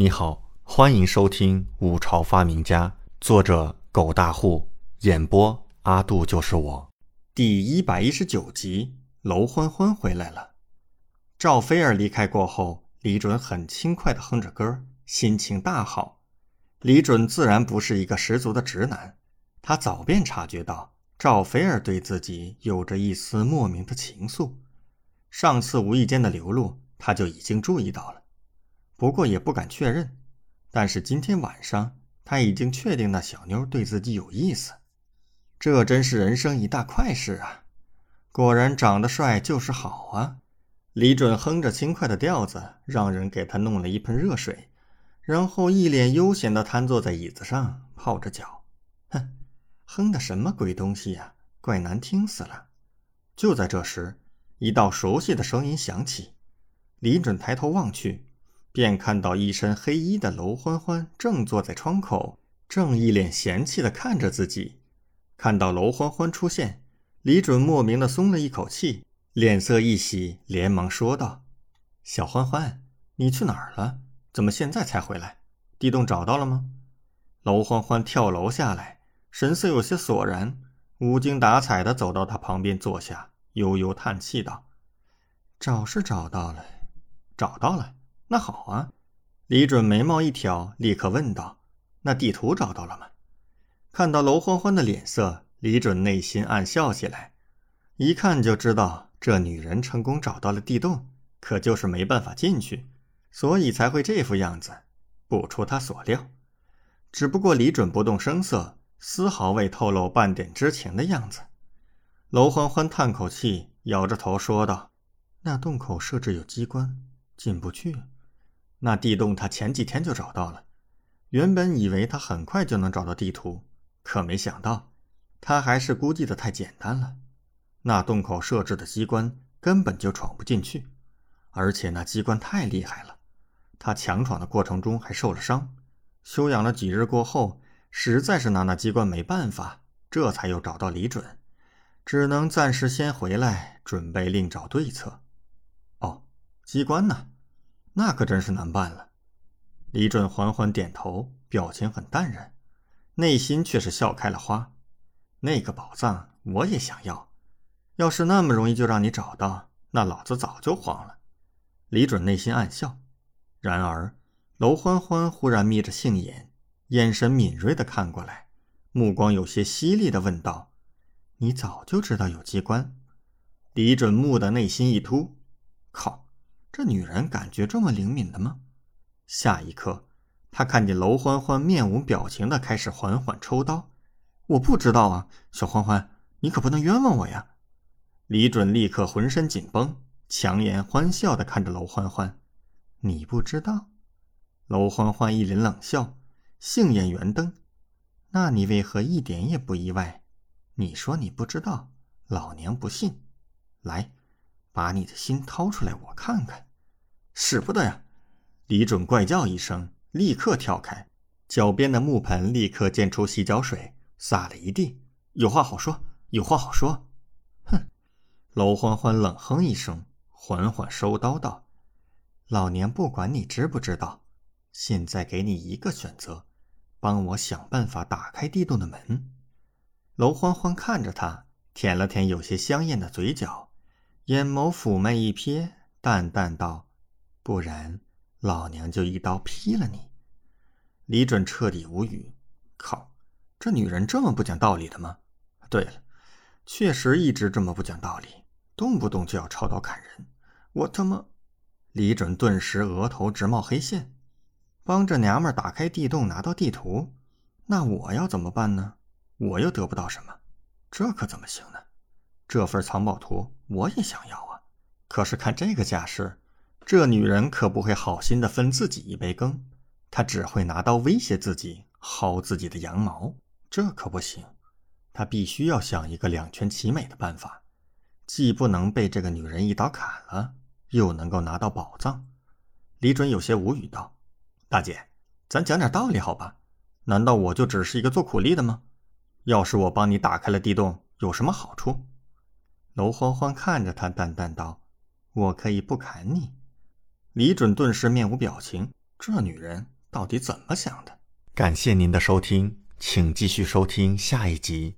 你好，欢迎收听《五朝发明家》，作者狗大户，演播阿杜就是我，第一百一十九集。娄欢欢回来了。赵菲儿离开过后，李准很轻快地哼着歌，心情大好。李准自然不是一个十足的直男，他早便察觉到赵菲儿对自己有着一丝莫名的情愫。上次无意间的流露，他就已经注意到了。不过也不敢确认，但是今天晚上他已经确定那小妞对自己有意思，这真是人生一大快事啊！果然长得帅就是好啊！李准哼着轻快的调子，让人给他弄了一盆热水，然后一脸悠闲地瘫坐在椅子上泡着脚。哼，哼的什么鬼东西呀，怪难听死了！就在这时，一道熟悉的声音响起，李准抬头望去。便看到一身黑衣的娄欢欢正坐在窗口，正一脸嫌弃地看着自己。看到娄欢欢出现，李准莫名的松了一口气，脸色一喜，连忙说道：“小欢欢，你去哪儿了？怎么现在才回来？地洞找到了吗？”娄欢欢跳楼下来，神色有些索然，无精打采地走到他旁边坐下，悠悠叹气道：“找是找到了，找到了。”那好啊，李准眉毛一挑，立刻问道：“那地图找到了吗？”看到娄欢欢的脸色，李准内心暗笑起来。一看就知道这女人成功找到了地洞，可就是没办法进去，所以才会这副样子。不出他所料，只不过李准不动声色，丝毫未透露半点知情的样子。娄欢欢叹口气，摇着头说道：“那洞口设置有机关，进不去。”那地洞他前几天就找到了，原本以为他很快就能找到地图，可没想到他还是估计的太简单了。那洞口设置的机关根本就闯不进去，而且那机关太厉害了，他强闯的过程中还受了伤，休养了几日过后，实在是拿那机关没办法，这才又找到李准，只能暂时先回来，准备另找对策。哦，机关呢？那可真是难办了。李准缓缓点头，表情很淡然，内心却是笑开了花。那个宝藏我也想要，要是那么容易就让你找到，那老子早就慌了。李准内心暗笑。然而，娄欢欢忽然眯着杏眼，眼神敏锐地看过来，目光有些犀利地问道：“你早就知道有机关？”李准木的内心一突，靠！这女人感觉这么灵敏的吗？下一刻，他看见娄欢欢面无表情的开始缓缓抽刀。我不知道啊，小欢欢，你可不能冤枉我呀！李准立刻浑身紧绷，强颜欢笑的看着娄欢欢。你不知道？娄欢欢一脸冷笑，杏眼圆瞪。那你为何一点也不意外？你说你不知道，老娘不信。来。把你的心掏出来，我看看。使不得呀！李准怪叫一声，立刻跳开，脚边的木盆立刻溅出洗脚水，洒了一地。有话好说，有话好说。哼！娄欢欢冷哼一声，缓缓收刀道：“老娘不管你知不知道，现在给你一个选择，帮我想办法打开地洞的门。”娄欢欢看着他，舔了舔有些香艳的嘴角。眼眸妩媚一瞥，淡淡道：“不然，老娘就一刀劈了你。”李准彻底无语。靠，这女人这么不讲道理的吗？对了，确实一直这么不讲道理，动不动就要抄刀砍人。我他妈……李准顿时额头直冒黑线。帮着娘们打开地洞，拿到地图，那我要怎么办呢？我又得不到什么，这可怎么行呢？这份藏宝图我也想要啊，可是看这个架势，这女人可不会好心的分自己一杯羹，她只会拿刀威胁自己，薅自己的羊毛，这可不行。他必须要想一个两全其美的办法，既不能被这个女人一刀砍了，又能够拿到宝藏。李准有些无语道：“大姐，咱讲点道理好吧？难道我就只是一个做苦力的吗？要是我帮你打开了地洞，有什么好处？”娄欢欢看着他，淡淡道：“我可以不砍你。”李准顿时面无表情，这女人到底怎么想的？感谢您的收听，请继续收听下一集。